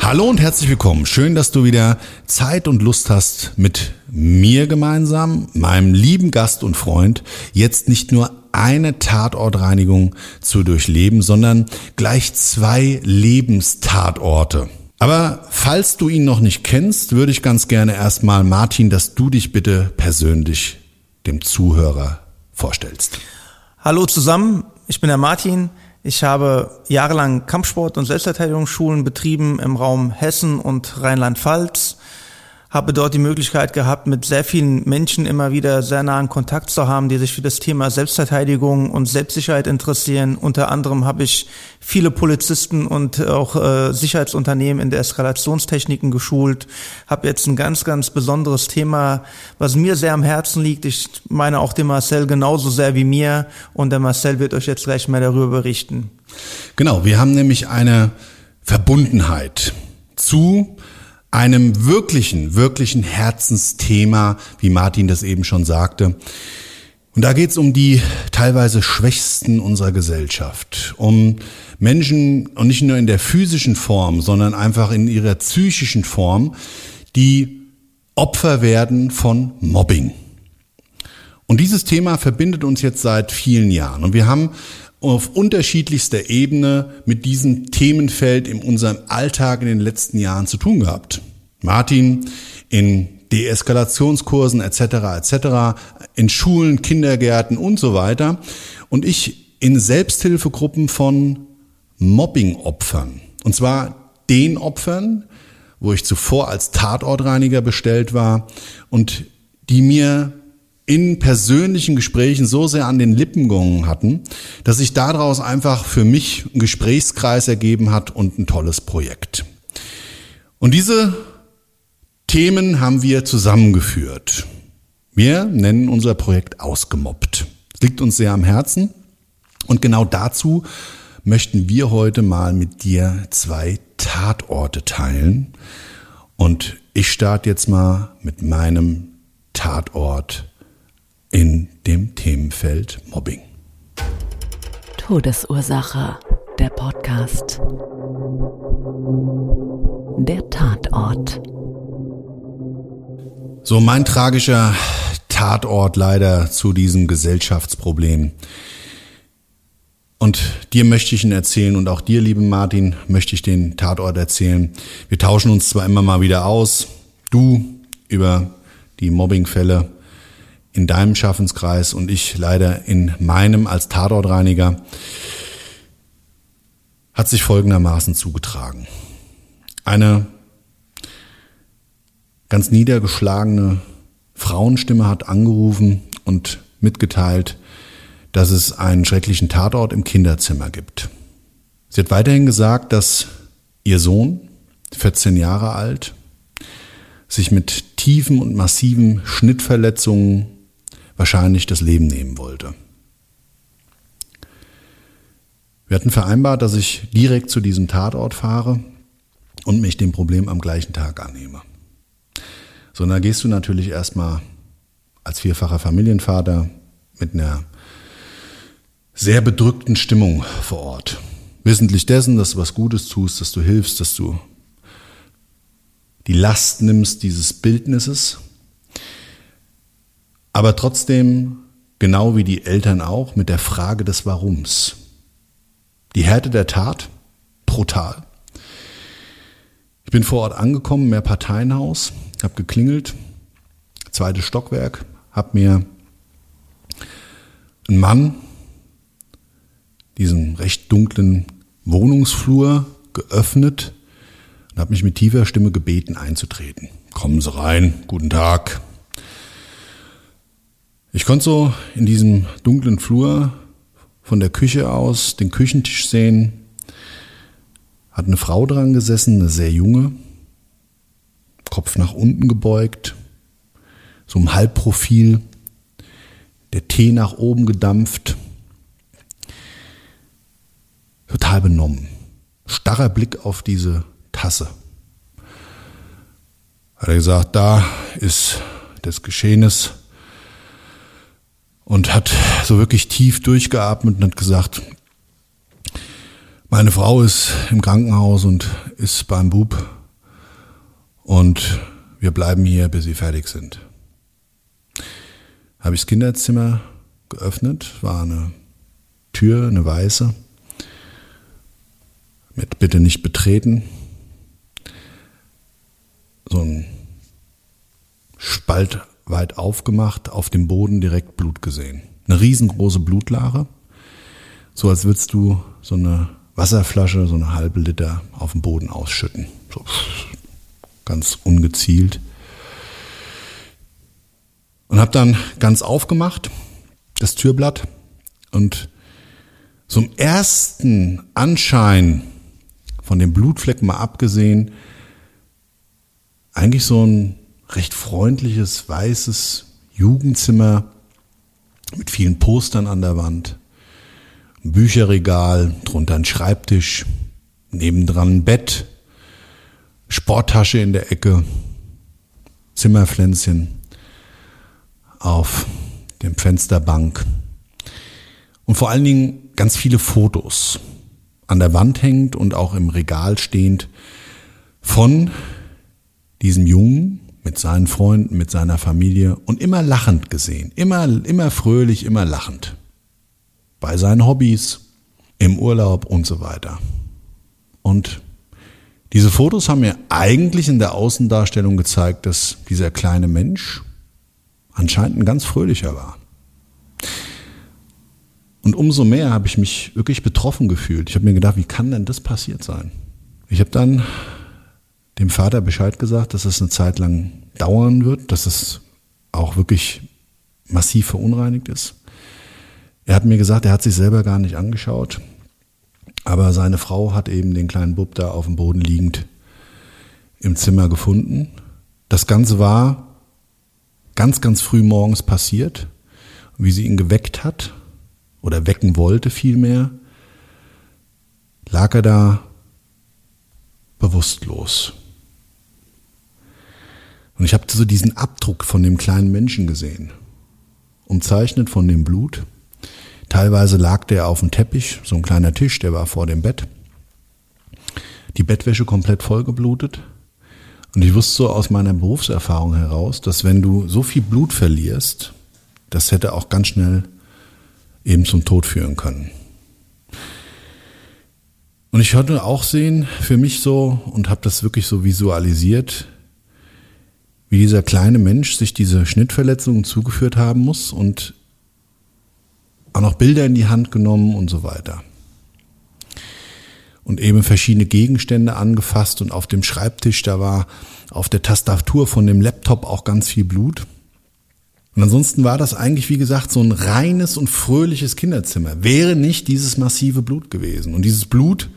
Hallo und herzlich willkommen. Schön, dass du wieder Zeit und Lust hast, mit mir gemeinsam, meinem lieben Gast und Freund, jetzt nicht nur eine Tatortreinigung zu durchleben, sondern gleich zwei Lebenstatorte. Aber falls du ihn noch nicht kennst, würde ich ganz gerne erstmal, Martin, dass du dich bitte persönlich dem Zuhörer vorstellst. Hallo zusammen, ich bin der Martin. Ich habe jahrelang Kampfsport- und Selbstverteidigungsschulen betrieben im Raum Hessen und Rheinland-Pfalz. Habe dort die Möglichkeit gehabt, mit sehr vielen Menschen immer wieder sehr nahen Kontakt zu haben, die sich für das Thema Selbstverteidigung und Selbstsicherheit interessieren. Unter anderem habe ich viele Polizisten und auch äh, Sicherheitsunternehmen in der Eskalationstechniken geschult. Habe jetzt ein ganz, ganz besonderes Thema, was mir sehr am Herzen liegt. Ich meine auch dem Marcel genauso sehr wie mir. Und der Marcel wird euch jetzt gleich mehr darüber berichten. Genau, wir haben nämlich eine Verbundenheit zu einem wirklichen, wirklichen Herzensthema, wie Martin das eben schon sagte. Und da geht es um die teilweise Schwächsten unserer Gesellschaft, um Menschen und nicht nur in der physischen Form, sondern einfach in ihrer psychischen Form, die Opfer werden von Mobbing. Und dieses Thema verbindet uns jetzt seit vielen Jahren. Und wir haben auf unterschiedlichster Ebene mit diesem Themenfeld in unserem Alltag in den letzten Jahren zu tun gehabt. Martin in Deeskalationskursen etc. etc. in Schulen, Kindergärten und so weiter und ich in Selbsthilfegruppen von Mobbing-Opfern. Und zwar den Opfern, wo ich zuvor als Tatortreiniger bestellt war und die mir in persönlichen Gesprächen so sehr an den Lippen gegangen hatten, dass sich daraus einfach für mich ein Gesprächskreis ergeben hat und ein tolles Projekt. Und diese Themen haben wir zusammengeführt. Wir nennen unser Projekt Ausgemobbt. Es liegt uns sehr am Herzen und genau dazu möchten wir heute mal mit dir zwei Tatorte teilen. Und ich starte jetzt mal mit meinem Tatort in dem Themenfeld Mobbing. Todesursache. Der Podcast. Der Tatort. So mein tragischer Tatort leider zu diesem Gesellschaftsproblem. Und dir möchte ich ihn erzählen und auch dir, lieben Martin, möchte ich den Tatort erzählen. Wir tauschen uns zwar immer mal wieder aus, du über die Mobbingfälle in deinem Schaffenskreis und ich leider in meinem als Tatortreiniger, hat sich folgendermaßen zugetragen. Eine ganz niedergeschlagene Frauenstimme hat angerufen und mitgeteilt, dass es einen schrecklichen Tatort im Kinderzimmer gibt. Sie hat weiterhin gesagt, dass ihr Sohn, 14 Jahre alt, sich mit tiefen und massiven Schnittverletzungen wahrscheinlich das Leben nehmen wollte. Wir hatten vereinbart, dass ich direkt zu diesem Tatort fahre und mich dem Problem am gleichen Tag annehme. So, dann gehst du natürlich erstmal als vierfacher Familienvater mit einer sehr bedrückten Stimmung vor Ort. Wissentlich dessen, dass du was Gutes tust, dass du hilfst, dass du die Last nimmst dieses Bildnisses, aber trotzdem, genau wie die Eltern auch, mit der Frage des Warums. Die Härte der Tat, brutal. Ich bin vor Ort angekommen, mehr Parteienhaus, habe geklingelt, zweites Stockwerk, habe mir einen Mann diesen recht dunklen Wohnungsflur geöffnet und habe mich mit tiefer Stimme gebeten einzutreten. Kommen Sie rein, guten Tag. Ich konnte so in diesem dunklen Flur von der Küche aus den Küchentisch sehen. Hat eine Frau dran gesessen, eine sehr junge, Kopf nach unten gebeugt, so im Halbprofil, der Tee nach oben gedampft, total benommen. Starrer Blick auf diese Tasse. Hat er gesagt, da ist des Geschehenes und hat so wirklich tief durchgeatmet und hat gesagt, meine Frau ist im Krankenhaus und ist beim Bub und wir bleiben hier, bis sie fertig sind. Habe ich das Kinderzimmer geöffnet, war eine Tür, eine weiße, mit bitte nicht betreten. So ein Spalt weit aufgemacht, auf dem Boden direkt Blut gesehen. Eine riesengroße Blutlache, so als würdest du so eine Wasserflasche, so eine halbe Liter auf dem Boden ausschütten. So ganz ungezielt. Und habe dann ganz aufgemacht, das Türblatt, und zum ersten Anschein von dem Blutfleck mal abgesehen, eigentlich so ein recht freundliches, weißes Jugendzimmer mit vielen Postern an der Wand, ein Bücherregal, drunter ein Schreibtisch, nebendran ein Bett, Sporttasche in der Ecke, Zimmerpflänzchen auf dem Fensterbank. Und vor allen Dingen ganz viele Fotos an der Wand hängt und auch im Regal stehend von diesem Jungen mit seinen Freunden, mit seiner Familie und immer lachend gesehen, immer, immer fröhlich, immer lachend. Bei seinen Hobbys, im Urlaub und so weiter. Und diese Fotos haben mir eigentlich in der Außendarstellung gezeigt, dass dieser kleine Mensch anscheinend ein ganz fröhlicher war. Und umso mehr habe ich mich wirklich betroffen gefühlt. Ich habe mir gedacht, wie kann denn das passiert sein? Ich habe dann dem Vater Bescheid gesagt, dass es eine Zeit lang dauern wird, dass es auch wirklich massiv verunreinigt ist. Er hat mir gesagt, er hat sich selber gar nicht angeschaut, aber seine Frau hat eben den kleinen Bub da auf dem Boden liegend im Zimmer gefunden. Das Ganze war ganz, ganz früh morgens passiert. Wie sie ihn geweckt hat, oder wecken wollte vielmehr, lag er da bewusstlos. Und ich habe so diesen Abdruck von dem kleinen Menschen gesehen, umzeichnet von dem Blut. Teilweise lag der auf dem Teppich, so ein kleiner Tisch, der war vor dem Bett. Die Bettwäsche komplett vollgeblutet. Und ich wusste so aus meiner Berufserfahrung heraus, dass wenn du so viel Blut verlierst, das hätte auch ganz schnell eben zum Tod führen können. Und ich konnte auch sehen, für mich so, und habe das wirklich so visualisiert, wie dieser kleine Mensch sich diese Schnittverletzungen zugeführt haben muss und auch noch Bilder in die Hand genommen und so weiter. Und eben verschiedene Gegenstände angefasst und auf dem Schreibtisch, da war auf der Tastatur von dem Laptop auch ganz viel Blut. Und ansonsten war das eigentlich, wie gesagt, so ein reines und fröhliches Kinderzimmer. Wäre nicht dieses massive Blut gewesen. Und dieses Blut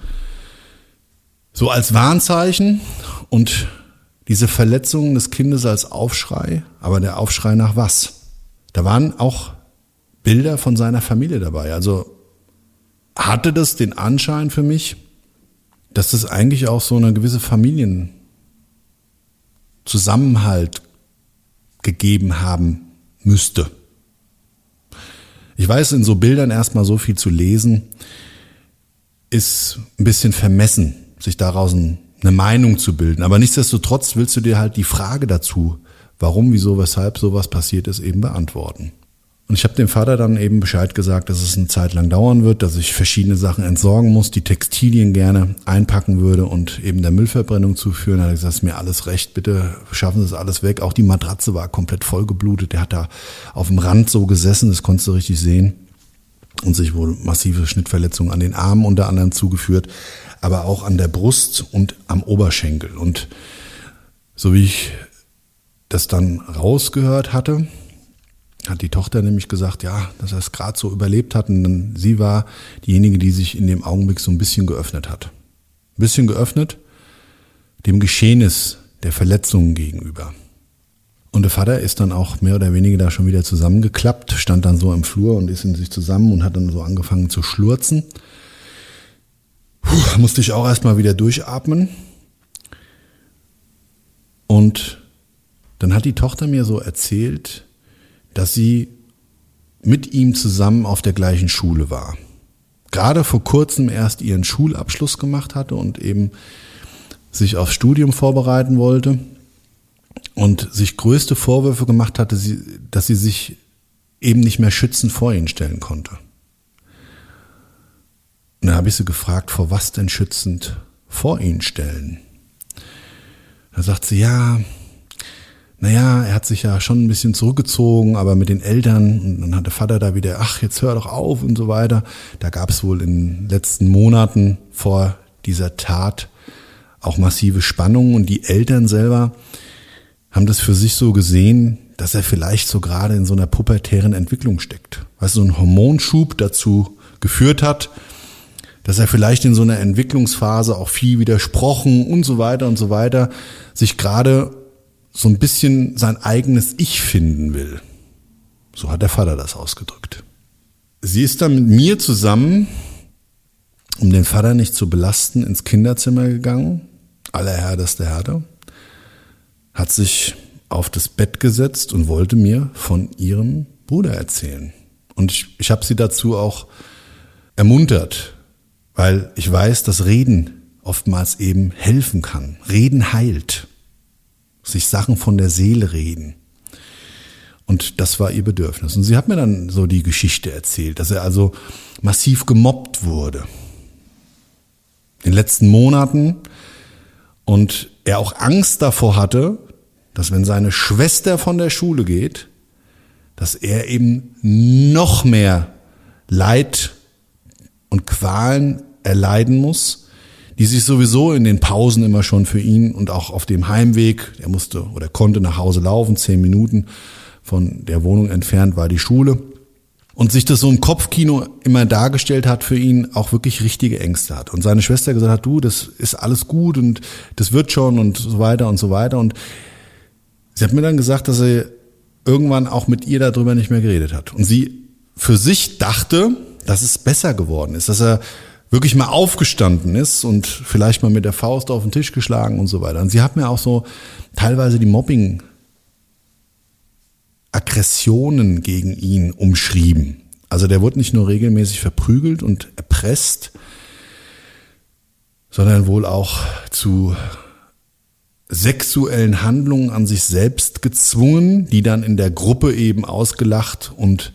so als Warnzeichen und diese Verletzungen des Kindes als Aufschrei, aber der Aufschrei nach was? Da waren auch Bilder von seiner Familie dabei. Also hatte das den Anschein für mich, dass das eigentlich auch so eine gewisse Familienzusammenhalt gegeben haben müsste. Ich weiß, in so Bildern erstmal so viel zu lesen, ist ein bisschen vermessen, sich daraus ein eine Meinung zu bilden. Aber nichtsdestotrotz willst du dir halt die Frage dazu, warum, wieso, weshalb sowas passiert ist, eben beantworten. Und ich habe dem Vater dann eben Bescheid gesagt, dass es eine Zeit lang dauern wird, dass ich verschiedene Sachen entsorgen muss, die Textilien gerne einpacken würde und eben der Müllverbrennung zuführen. Da hat er gesagt, ist mir alles recht, bitte schaffen Sie es alles weg. Auch die Matratze war komplett vollgeblutet. Der hat da auf dem Rand so gesessen, das konntest du richtig sehen. Und sich wohl massive Schnittverletzungen an den Armen unter anderem zugeführt, aber auch an der Brust und am Oberschenkel. Und so wie ich das dann rausgehört hatte, hat die Tochter nämlich gesagt, ja, dass er es gerade so überlebt hat. Und sie war diejenige, die sich in dem Augenblick so ein bisschen geöffnet hat. Ein bisschen geöffnet dem Geschehnis der Verletzungen gegenüber. Und der Vater ist dann auch mehr oder weniger da schon wieder zusammengeklappt, stand dann so im Flur und ist in sich zusammen und hat dann so angefangen zu schlurzen. Puh, musste ich auch erstmal wieder durchatmen. Und dann hat die Tochter mir so erzählt, dass sie mit ihm zusammen auf der gleichen Schule war. Gerade vor kurzem erst ihren Schulabschluss gemacht hatte und eben sich aufs Studium vorbereiten wollte und sich größte Vorwürfe gemacht hatte, dass sie sich eben nicht mehr schützend vor ihn stellen konnte. Und dann habe ich sie gefragt, vor was denn schützend vor ihn stellen? Da sagt sie, ja, naja, er hat sich ja schon ein bisschen zurückgezogen, aber mit den Eltern und dann hat der Vater da wieder, ach, jetzt hör doch auf und so weiter. Da gab es wohl in den letzten Monaten vor dieser Tat auch massive Spannungen und die Eltern selber haben das für sich so gesehen, dass er vielleicht so gerade in so einer pubertären Entwicklung steckt. Du, so ein Hormonschub dazu geführt hat, dass er vielleicht in so einer Entwicklungsphase auch viel widersprochen und so weiter und so weiter sich gerade so ein bisschen sein eigenes Ich finden will. So hat der Vater das ausgedrückt. Sie ist dann mit mir zusammen, um den Vater nicht zu belasten, ins Kinderzimmer gegangen, allerhärteste Härte, hat sich auf das Bett gesetzt und wollte mir von ihrem Bruder erzählen. Und ich, ich habe sie dazu auch ermuntert, weil ich weiß, dass Reden oftmals eben helfen kann. Reden heilt sich Sachen von der Seele reden. Und das war ihr Bedürfnis. Und sie hat mir dann so die Geschichte erzählt, dass er also massiv gemobbt wurde. In den letzten Monaten und er auch Angst davor hatte, dass wenn seine Schwester von der Schule geht, dass er eben noch mehr Leid und Qualen erleiden muss, die sich sowieso in den Pausen immer schon für ihn und auch auf dem Heimweg, er musste oder konnte nach Hause laufen, zehn Minuten von der Wohnung entfernt war die Schule, und sich das so im Kopfkino immer dargestellt hat für ihn, auch wirklich richtige Ängste hat. Und seine Schwester gesagt hat, du, das ist alles gut und das wird schon und so weiter und so weiter. Und sie hat mir dann gesagt, dass er irgendwann auch mit ihr darüber nicht mehr geredet hat. Und sie für sich dachte, dass es besser geworden ist, dass er wirklich mal aufgestanden ist und vielleicht mal mit der Faust auf den Tisch geschlagen und so weiter. Und sie hat mir auch so teilweise die Mobbing Aggressionen gegen ihn umschrieben. Also der wurde nicht nur regelmäßig verprügelt und erpresst, sondern wohl auch zu sexuellen Handlungen an sich selbst gezwungen, die dann in der Gruppe eben ausgelacht und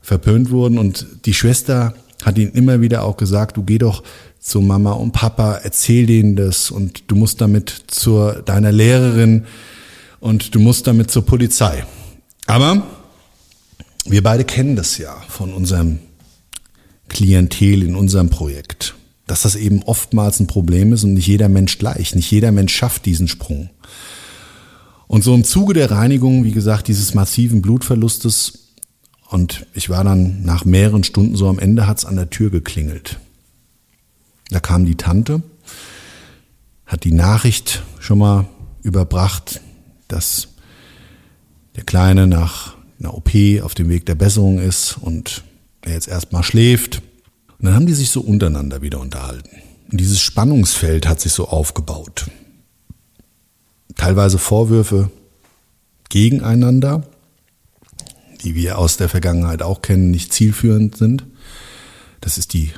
verpönt wurden. Und die Schwester hat ihn immer wieder auch gesagt, du geh doch zu Mama und Papa, erzähl denen das und du musst damit zur deiner Lehrerin und du musst damit zur Polizei. Aber wir beide kennen das ja von unserem Klientel in unserem Projekt, dass das eben oftmals ein Problem ist und nicht jeder Mensch gleich, nicht jeder Mensch schafft diesen Sprung. Und so im Zuge der Reinigung, wie gesagt, dieses massiven Blutverlustes und ich war dann nach mehreren Stunden so am Ende hat's an der Tür geklingelt. Da kam die Tante, hat die Nachricht schon mal überbracht, dass der Kleine nach einer OP auf dem Weg der Besserung ist und er jetzt erstmal schläft. Und dann haben die sich so untereinander wieder unterhalten. Und dieses Spannungsfeld hat sich so aufgebaut. Teilweise Vorwürfe gegeneinander, die wir aus der Vergangenheit auch kennen, nicht zielführend sind. Das ist die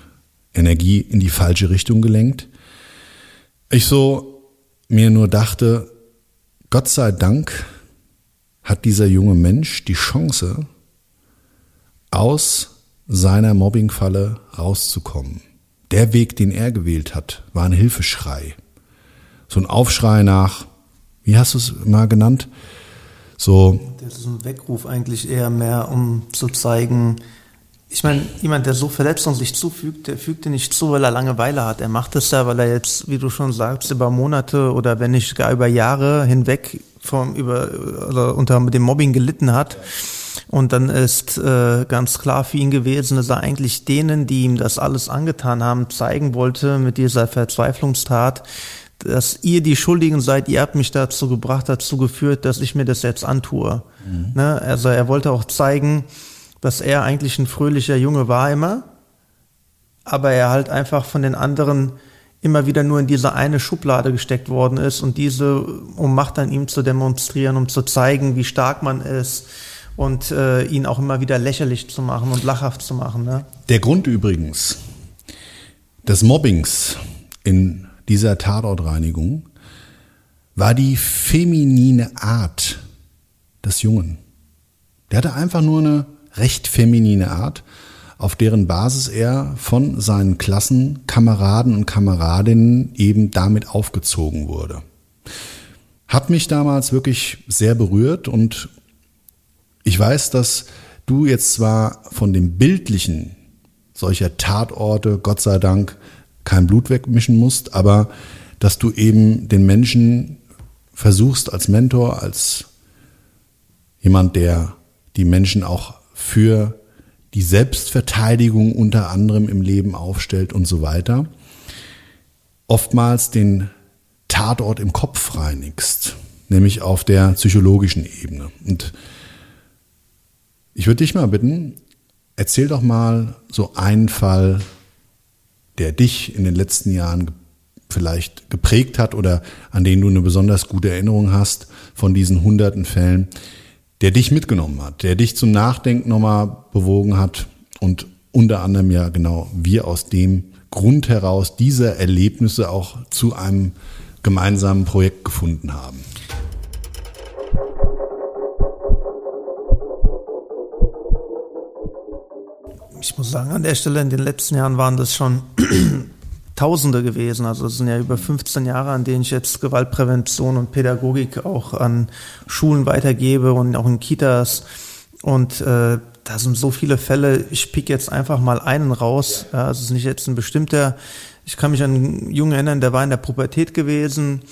Energie in die falsche Richtung gelenkt. ich so mir nur dachte, Gott sei Dank hat dieser junge Mensch die Chance, aus seiner Mobbingfalle rauszukommen. Der Weg, den er gewählt hat, war ein Hilfeschrei. So ein Aufschrei nach, wie hast du es mal genannt? So. Das ist ein Weckruf eigentlich eher mehr, um zu zeigen, ich meine, jemand, der so Verletzungen sich zufügt, der fügt dir nicht zu, weil er Langeweile hat. Er macht es ja, weil er jetzt, wie du schon sagst, über Monate oder wenn nicht gar über Jahre hinweg vom, über, oder unter dem Mobbing gelitten hat. Und dann ist äh, ganz klar für ihn gewesen, dass er eigentlich denen, die ihm das alles angetan haben, zeigen wollte mit dieser Verzweiflungstat, dass ihr die Schuldigen seid, ihr habt mich dazu gebracht, dazu geführt, dass ich mir das jetzt antue. Mhm. Ne? Also er wollte auch zeigen, dass er eigentlich ein fröhlicher Junge war immer, aber er halt einfach von den anderen immer wieder nur in diese eine Schublade gesteckt worden ist und diese, um Macht an ihm zu demonstrieren, um zu zeigen, wie stark man ist und äh, ihn auch immer wieder lächerlich zu machen und lachhaft zu machen. Ne? Der Grund übrigens des Mobbings in dieser Tatortreinigung war die feminine Art des Jungen. Der hatte einfach nur eine recht feminine Art, auf deren Basis er von seinen Klassenkameraden und Kameradinnen eben damit aufgezogen wurde. Hat mich damals wirklich sehr berührt und ich weiß, dass du jetzt zwar von dem Bildlichen solcher Tatorte, Gott sei Dank, kein Blut wegmischen musst, aber dass du eben den Menschen versuchst als Mentor, als jemand, der die Menschen auch für die Selbstverteidigung unter anderem im Leben aufstellt und so weiter, oftmals den Tatort im Kopf reinigst, nämlich auf der psychologischen Ebene. Und ich würde dich mal bitten, erzähl doch mal so einen Fall, der dich in den letzten Jahren vielleicht geprägt hat oder an den du eine besonders gute Erinnerung hast von diesen hunderten Fällen, der dich mitgenommen hat, der dich zum Nachdenken nochmal bewogen hat und unter anderem ja genau wir aus dem Grund heraus diese Erlebnisse auch zu einem gemeinsamen Projekt gefunden haben. Ich muss sagen, an der Stelle in den letzten Jahren waren das schon Tausende gewesen. Also es sind ja über 15 Jahre, an denen ich jetzt Gewaltprävention und Pädagogik auch an Schulen weitergebe und auch in Kitas. Und äh, da sind so viele Fälle. Ich pick jetzt einfach mal einen raus. Ja, also es ist nicht jetzt ein bestimmter. Ich kann mich an einen Jungen erinnern, der war in der Pubertät gewesen.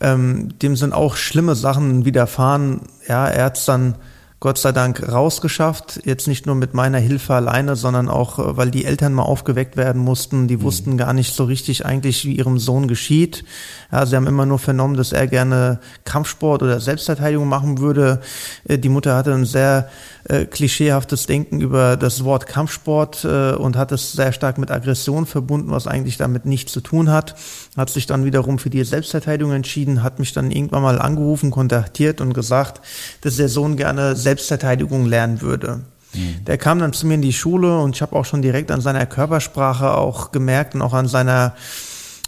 Ähm, dem sind auch schlimme Sachen widerfahren. Ja, er hat dann Gott sei Dank rausgeschafft. Jetzt nicht nur mit meiner Hilfe alleine, sondern auch, äh, weil die Eltern mal aufgeweckt werden mussten. Die mhm. wussten gar nicht so richtig eigentlich, wie ihrem Sohn geschieht. Ja, sie haben immer nur vernommen, dass er gerne Kampfsport oder Selbstverteidigung machen würde. Äh, die Mutter hatte ein sehr äh, klischeehaftes Denken über das Wort Kampfsport äh, und hat es sehr stark mit Aggression verbunden, was eigentlich damit nichts zu tun hat. Hat sich dann wiederum für die Selbstverteidigung entschieden, hat mich dann irgendwann mal angerufen, kontaktiert und gesagt, dass der Sohn gerne Selbstverteidigung lernen würde. Mhm. Der kam dann zu mir in die Schule und ich habe auch schon direkt an seiner Körpersprache auch gemerkt und auch an seiner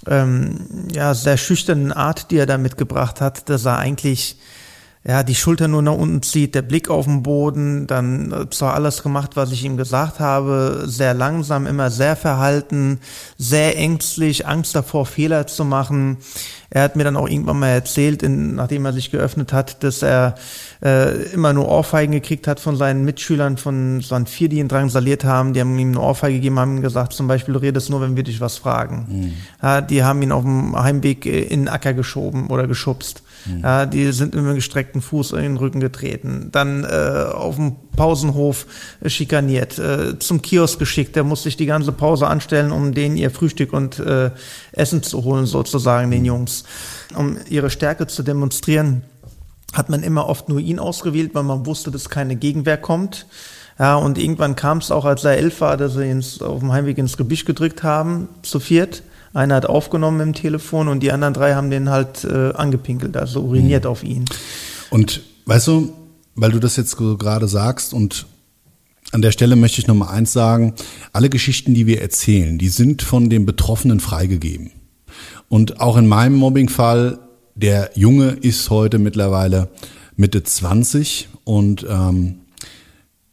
ähm, ja, sehr schüchternen Art, die er da mitgebracht hat, dass er eigentlich ja, die Schulter nur nach unten zieht, der Blick auf den Boden, dann äh, zwar alles gemacht, was ich ihm gesagt habe, sehr langsam, immer sehr verhalten, sehr ängstlich, Angst davor, Fehler zu machen. Er hat mir dann auch irgendwann mal erzählt, in, nachdem er sich geöffnet hat, dass er äh, immer nur Ohrfeigen gekriegt hat von seinen Mitschülern, von so waren vier, die ihn drangsaliert haben, die haben ihm eine Ohrfeige gegeben, haben ihm gesagt, zum Beispiel, du redest nur, wenn wir dich was fragen. Mhm. Ja, die haben ihn auf dem Heimweg in den Acker geschoben oder geschubst. Mhm. Ja, die sind mit dem gestreckten Fuß in den Rücken getreten. Dann äh, auf dem Pausenhof äh, schikaniert, äh, zum Kiosk geschickt. Der muss sich die ganze Pause anstellen, um denen ihr Frühstück und äh, Essen zu holen, sozusagen, den Jungs. Um ihre Stärke zu demonstrieren, hat man immer oft nur ihn ausgewählt, weil man wusste, dass keine Gegenwehr kommt. Ja, und irgendwann kam es auch, als er elf war, dass sie ihn auf dem Heimweg ins Gebüsch gedrückt haben, zu viert. Einer hat aufgenommen im Telefon und die anderen drei haben den halt äh, angepinkelt, also uriniert mhm. auf ihn. Und weißt du, weil du das jetzt so gerade sagst und an der Stelle möchte ich noch mal eins sagen. Alle Geschichten, die wir erzählen, die sind von den Betroffenen freigegeben. Und auch in meinem Mobbingfall, der Junge ist heute mittlerweile Mitte 20 und ähm,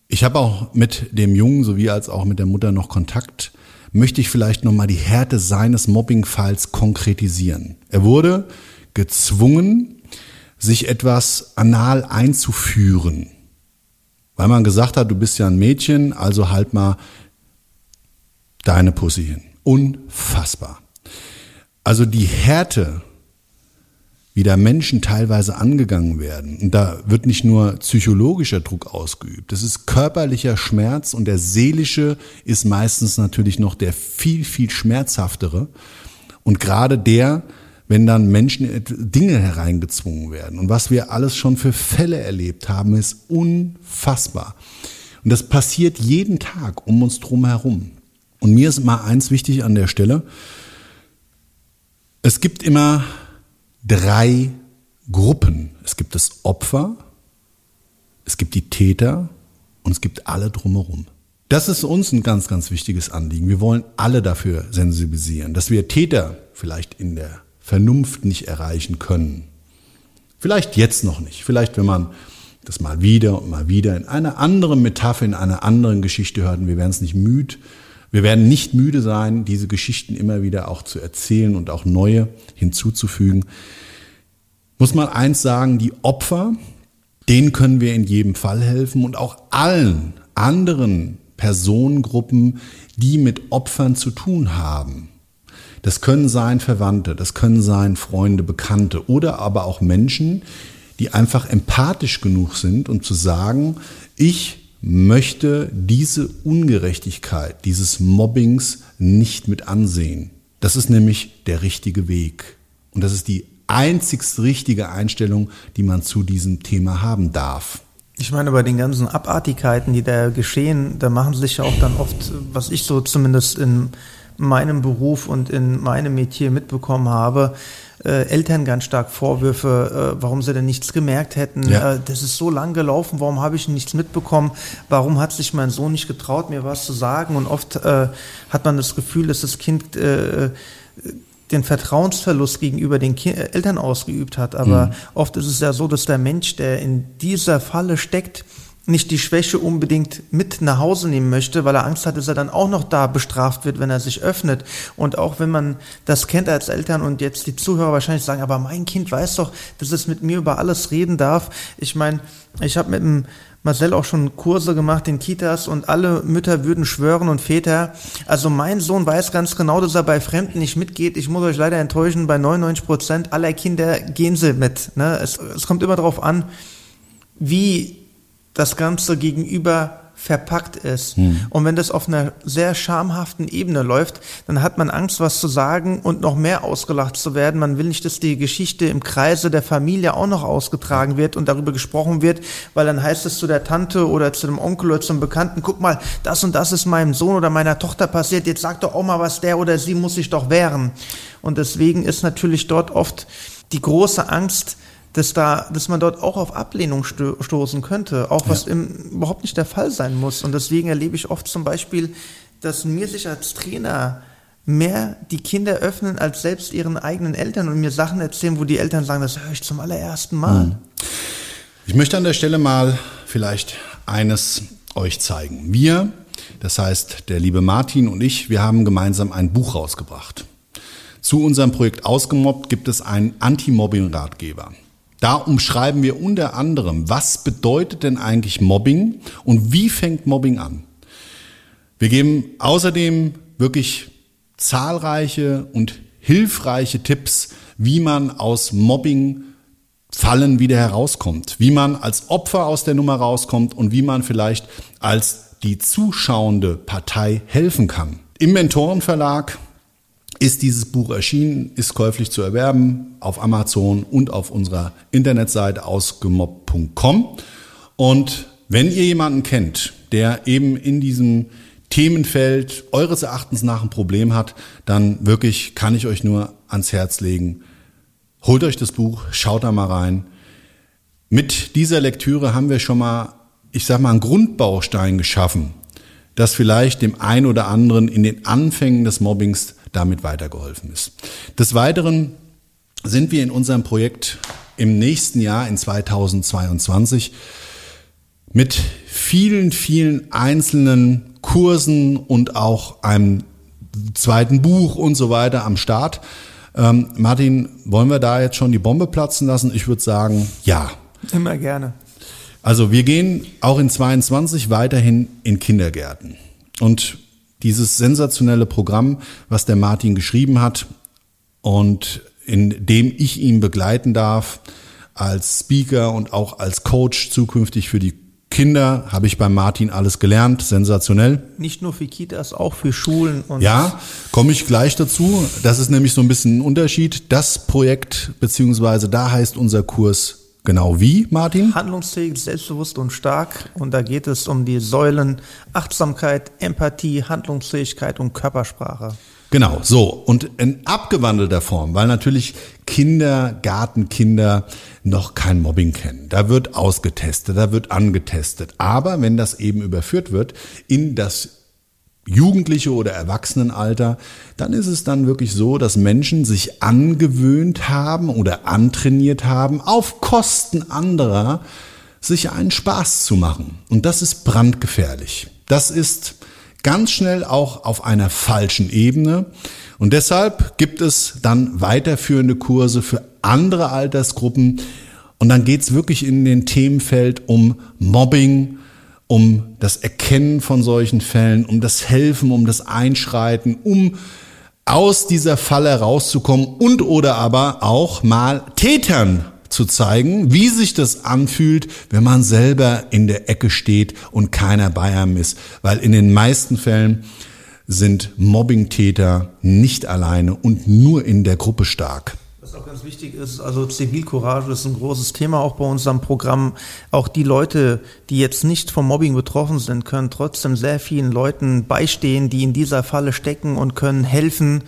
ich habe auch mit dem Jungen sowie als auch mit der Mutter noch Kontakt. Möchte ich vielleicht nochmal die Härte seines Mobbingfalls konkretisieren. Er wurde gezwungen, sich etwas anal einzuführen. Weil man gesagt hat, du bist ja ein Mädchen, also halt mal deine Pussy hin. Unfassbar. Also die Härte, wie da Menschen teilweise angegangen werden, und da wird nicht nur psychologischer Druck ausgeübt, das ist körperlicher Schmerz und der seelische ist meistens natürlich noch der viel, viel schmerzhaftere. Und gerade der, wenn dann Menschen Dinge hereingezwungen werden. Und was wir alles schon für Fälle erlebt haben, ist unfassbar. Und das passiert jeden Tag um uns drum herum. Und mir ist mal eins wichtig an der Stelle. Es gibt immer drei Gruppen. Es gibt das Opfer, es gibt die Täter und es gibt alle drumherum. Das ist uns ein ganz, ganz wichtiges Anliegen. Wir wollen alle dafür sensibilisieren, dass wir Täter vielleicht in der Vernunft nicht erreichen können. Vielleicht jetzt noch nicht. Vielleicht, wenn man das mal wieder und mal wieder in einer anderen Metapher, in einer anderen Geschichte hört und wir werden es nicht müde, wir werden nicht müde sein, diese Geschichten immer wieder auch zu erzählen und auch neue hinzuzufügen. Muss man eins sagen, die Opfer, denen können wir in jedem Fall helfen und auch allen anderen Personengruppen, die mit Opfern zu tun haben. Das können sein Verwandte, das können sein Freunde, Bekannte oder aber auch Menschen, die einfach empathisch genug sind, um zu sagen, ich möchte diese Ungerechtigkeit, dieses Mobbings nicht mit ansehen. Das ist nämlich der richtige Weg. Und das ist die einzigst richtige Einstellung, die man zu diesem Thema haben darf. Ich meine, bei den ganzen Abartigkeiten, die da geschehen, da machen sich ja auch dann oft, was ich so zumindest in meinem Beruf und in meinem Metier mitbekommen habe, äh, Eltern ganz stark Vorwürfe, äh, warum sie denn nichts gemerkt hätten. Ja. Äh, das ist so lang gelaufen, warum habe ich nichts mitbekommen? Warum hat sich mein Sohn nicht getraut, mir was zu sagen? Und oft äh, hat man das Gefühl, dass das Kind äh, den Vertrauensverlust gegenüber den Ki Eltern ausgeübt hat. Aber mhm. oft ist es ja so, dass der Mensch, der in dieser Falle steckt, nicht die Schwäche unbedingt mit nach Hause nehmen möchte, weil er Angst hat, dass er dann auch noch da bestraft wird, wenn er sich öffnet. Und auch wenn man das kennt als Eltern und jetzt die Zuhörer wahrscheinlich sagen, aber mein Kind weiß doch, dass es mit mir über alles reden darf. Ich meine, ich habe mit dem Marcel auch schon Kurse gemacht in Kitas und alle Mütter würden schwören und Väter. Also mein Sohn weiß ganz genau, dass er bei Fremden nicht mitgeht. Ich muss euch leider enttäuschen, bei 99 Prozent aller Kinder gehen sie mit. Ne? Es, es kommt immer darauf an, wie das Ganze gegenüber verpackt ist. Hm. Und wenn das auf einer sehr schamhaften Ebene läuft, dann hat man Angst, was zu sagen und noch mehr ausgelacht zu werden. Man will nicht, dass die Geschichte im Kreise der Familie auch noch ausgetragen wird und darüber gesprochen wird, weil dann heißt es zu der Tante oder zu dem Onkel oder zum Bekannten, guck mal, das und das ist meinem Sohn oder meiner Tochter passiert, jetzt sag doch auch mal, was der oder sie muss sich doch wehren. Und deswegen ist natürlich dort oft die große Angst, dass da, dass man dort auch auf Ablehnung sto stoßen könnte, auch was ja. im, überhaupt nicht der Fall sein muss. Und deswegen erlebe ich oft zum Beispiel, dass mir sich als Trainer mehr die Kinder öffnen als selbst ihren eigenen Eltern und mir Sachen erzählen, wo die Eltern sagen, das höre ich zum allerersten Mal. Mhm. Ich möchte an der Stelle mal vielleicht eines euch zeigen. Wir, das heißt der liebe Martin und ich, wir haben gemeinsam ein Buch rausgebracht. Zu unserem Projekt Ausgemobbt gibt es einen Anti-Mobbing-Ratgeber. Da umschreiben wir unter anderem, was bedeutet denn eigentlich Mobbing und wie fängt Mobbing an. Wir geben außerdem wirklich zahlreiche und hilfreiche Tipps, wie man aus Mobbing Fallen wieder herauskommt, wie man als Opfer aus der Nummer rauskommt und wie man vielleicht als die zuschauende Partei helfen kann. Im Mentorenverlag ist dieses Buch erschienen, ist käuflich zu erwerben auf Amazon und auf unserer Internetseite ausgemobbt.com. Und wenn ihr jemanden kennt, der eben in diesem Themenfeld eures Erachtens nach ein Problem hat, dann wirklich kann ich euch nur ans Herz legen. Holt euch das Buch, schaut da mal rein. Mit dieser Lektüre haben wir schon mal, ich sag mal, einen Grundbaustein geschaffen, dass vielleicht dem einen oder anderen in den Anfängen des Mobbings damit weitergeholfen ist. Des Weiteren sind wir in unserem Projekt im nächsten Jahr, in 2022, mit vielen, vielen einzelnen Kursen und auch einem zweiten Buch und so weiter am Start. Ähm, Martin, wollen wir da jetzt schon die Bombe platzen lassen? Ich würde sagen, ja. Immer gerne. Also wir gehen auch in 22 weiterhin in Kindergärten. Und dieses sensationelle Programm, was der Martin geschrieben hat und in dem ich ihn begleiten darf als Speaker und auch als Coach zukünftig für die Kinder habe ich bei Martin alles gelernt, sensationell. Nicht nur für Kitas, auch für Schulen. Und ja, komme ich gleich dazu. Das ist nämlich so ein bisschen ein Unterschied. Das Projekt, beziehungsweise da heißt unser Kurs genau wie, Martin? Handlungsfähig, selbstbewusst und stark. Und da geht es um die Säulen Achtsamkeit, Empathie, Handlungsfähigkeit und Körpersprache. Genau, so. Und in abgewandelter Form, weil natürlich Kinder, Gartenkinder noch kein Mobbing kennen. Da wird ausgetestet, da wird angetestet. Aber wenn das eben überführt wird in das Jugendliche oder Erwachsenenalter, dann ist es dann wirklich so, dass Menschen sich angewöhnt haben oder antrainiert haben, auf Kosten anderer sich einen Spaß zu machen. Und das ist brandgefährlich. Das ist ganz schnell auch auf einer falschen Ebene. Und deshalb gibt es dann weiterführende Kurse für andere Altersgruppen. Und dann geht's wirklich in den Themenfeld um Mobbing, um das Erkennen von solchen Fällen, um das Helfen, um das Einschreiten, um aus dieser Falle rauszukommen und oder aber auch mal Tätern zu zeigen, wie sich das anfühlt, wenn man selber in der Ecke steht und keiner bei einem ist. Weil in den meisten Fällen sind Mobbingtäter nicht alleine und nur in der Gruppe stark. Ganz wichtig ist, also Zivilcourage ist ein großes Thema auch bei unserem Programm. Auch die Leute, die jetzt nicht vom Mobbing betroffen sind, können trotzdem sehr vielen Leuten beistehen, die in dieser Falle stecken und können helfen,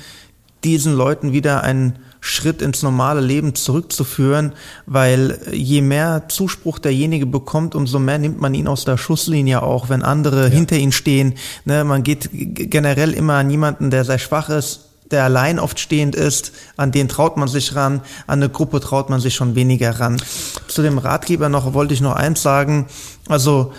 diesen Leuten wieder ein Schritt ins normale Leben zurückzuführen, weil je mehr Zuspruch derjenige bekommt, umso mehr nimmt man ihn aus der Schusslinie auch, wenn andere ja. hinter ihm stehen. Ne, man geht generell immer an jemanden, der sehr schwach ist, der allein oft stehend ist, an den traut man sich ran, an eine Gruppe traut man sich schon weniger ran. Zu dem Ratgeber noch wollte ich noch eins sagen, also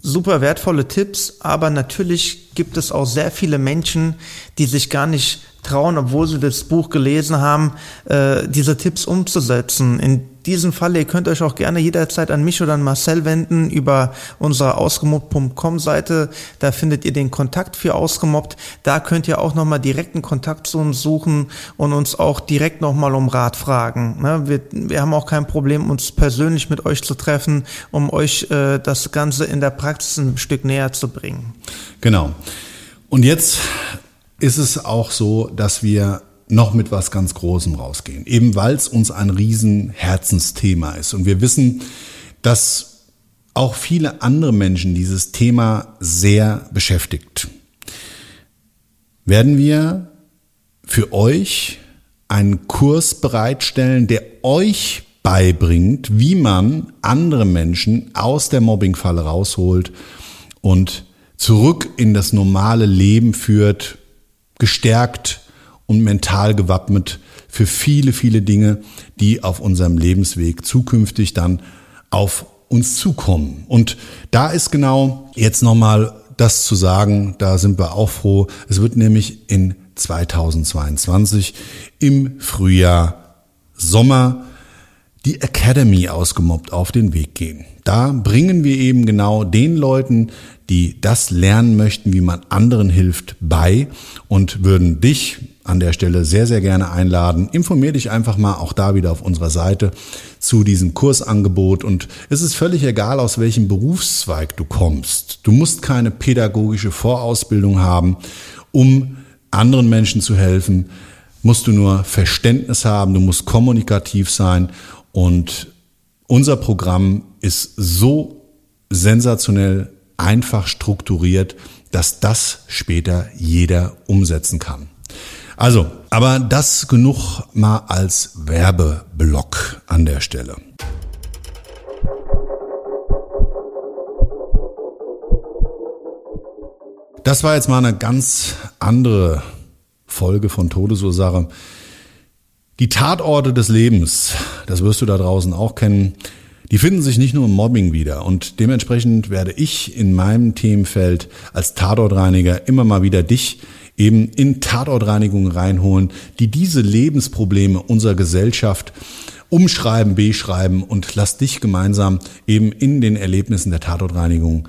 super wertvolle Tipps, aber natürlich gibt es auch sehr viele Menschen, die sich gar nicht trauen, obwohl sie das Buch gelesen haben, äh, diese Tipps umzusetzen. In diesem Fall, ihr könnt euch auch gerne jederzeit an mich oder an Marcel wenden über unsere ausgemobbt.com Seite. Da findet ihr den Kontakt für ausgemobbt. Da könnt ihr auch nochmal direkten Kontakt zu uns suchen und uns auch direkt nochmal um Rat fragen. Ne? Wir, wir haben auch kein Problem, uns persönlich mit euch zu treffen, um euch äh, das Ganze in der Praxis ein Stück näher zu bringen. Genau. Und jetzt ist es auch so, dass wir noch mit was ganz Großem rausgehen. Eben weil es uns ein riesen Herzensthema ist. Und wir wissen, dass auch viele andere Menschen dieses Thema sehr beschäftigt. Werden wir für euch einen Kurs bereitstellen, der euch beibringt, wie man andere Menschen aus der Mobbingfalle rausholt und zurück in das normale Leben führt, gestärkt und mental gewappnet für viele, viele Dinge, die auf unserem Lebensweg zukünftig dann auf uns zukommen. Und da ist genau jetzt nochmal das zu sagen, da sind wir auch froh. Es wird nämlich in 2022 im Frühjahr, Sommer die Academy ausgemobbt auf den Weg gehen. Da bringen wir eben genau den Leuten, die das lernen möchten, wie man anderen hilft, bei und würden dich an der Stelle sehr, sehr gerne einladen. Informier dich einfach mal auch da wieder auf unserer Seite zu diesem Kursangebot und es ist völlig egal, aus welchem Berufszweig du kommst. Du musst keine pädagogische Vorausbildung haben, um anderen Menschen zu helfen. Musst du nur Verständnis haben, du musst kommunikativ sein und unser Programm ist so sensationell einfach strukturiert, dass das später jeder umsetzen kann. Also, aber das genug mal als Werbeblock an der Stelle. Das war jetzt mal eine ganz andere Folge von Todesursache. Die Tatorte des Lebens, das wirst du da draußen auch kennen, die finden sich nicht nur im Mobbing wieder und dementsprechend werde ich in meinem Themenfeld als Tatortreiniger immer mal wieder dich eben in Tatortreinigungen reinholen, die diese Lebensprobleme unserer Gesellschaft umschreiben, beschreiben und lass dich gemeinsam eben in den Erlebnissen der Tatortreinigung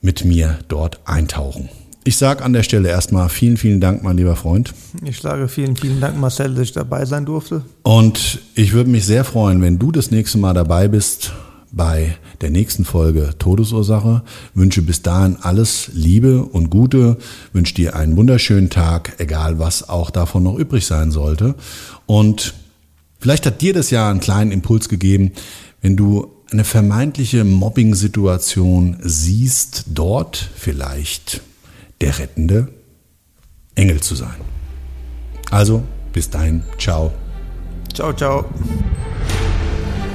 mit mir dort eintauchen. Ich sage an der Stelle erstmal vielen, vielen Dank, mein lieber Freund. Ich sage vielen, vielen Dank, Marcel, dass ich dabei sein durfte. Und ich würde mich sehr freuen, wenn du das nächste Mal dabei bist bei der nächsten Folge Todesursache. Wünsche bis dahin alles Liebe und Gute. Wünsche dir einen wunderschönen Tag, egal was auch davon noch übrig sein sollte. Und vielleicht hat dir das ja einen kleinen Impuls gegeben, wenn du eine vermeintliche Mobbing-Situation siehst, dort vielleicht der rettende Engel zu sein. Also, bis dahin, ciao. Ciao, ciao.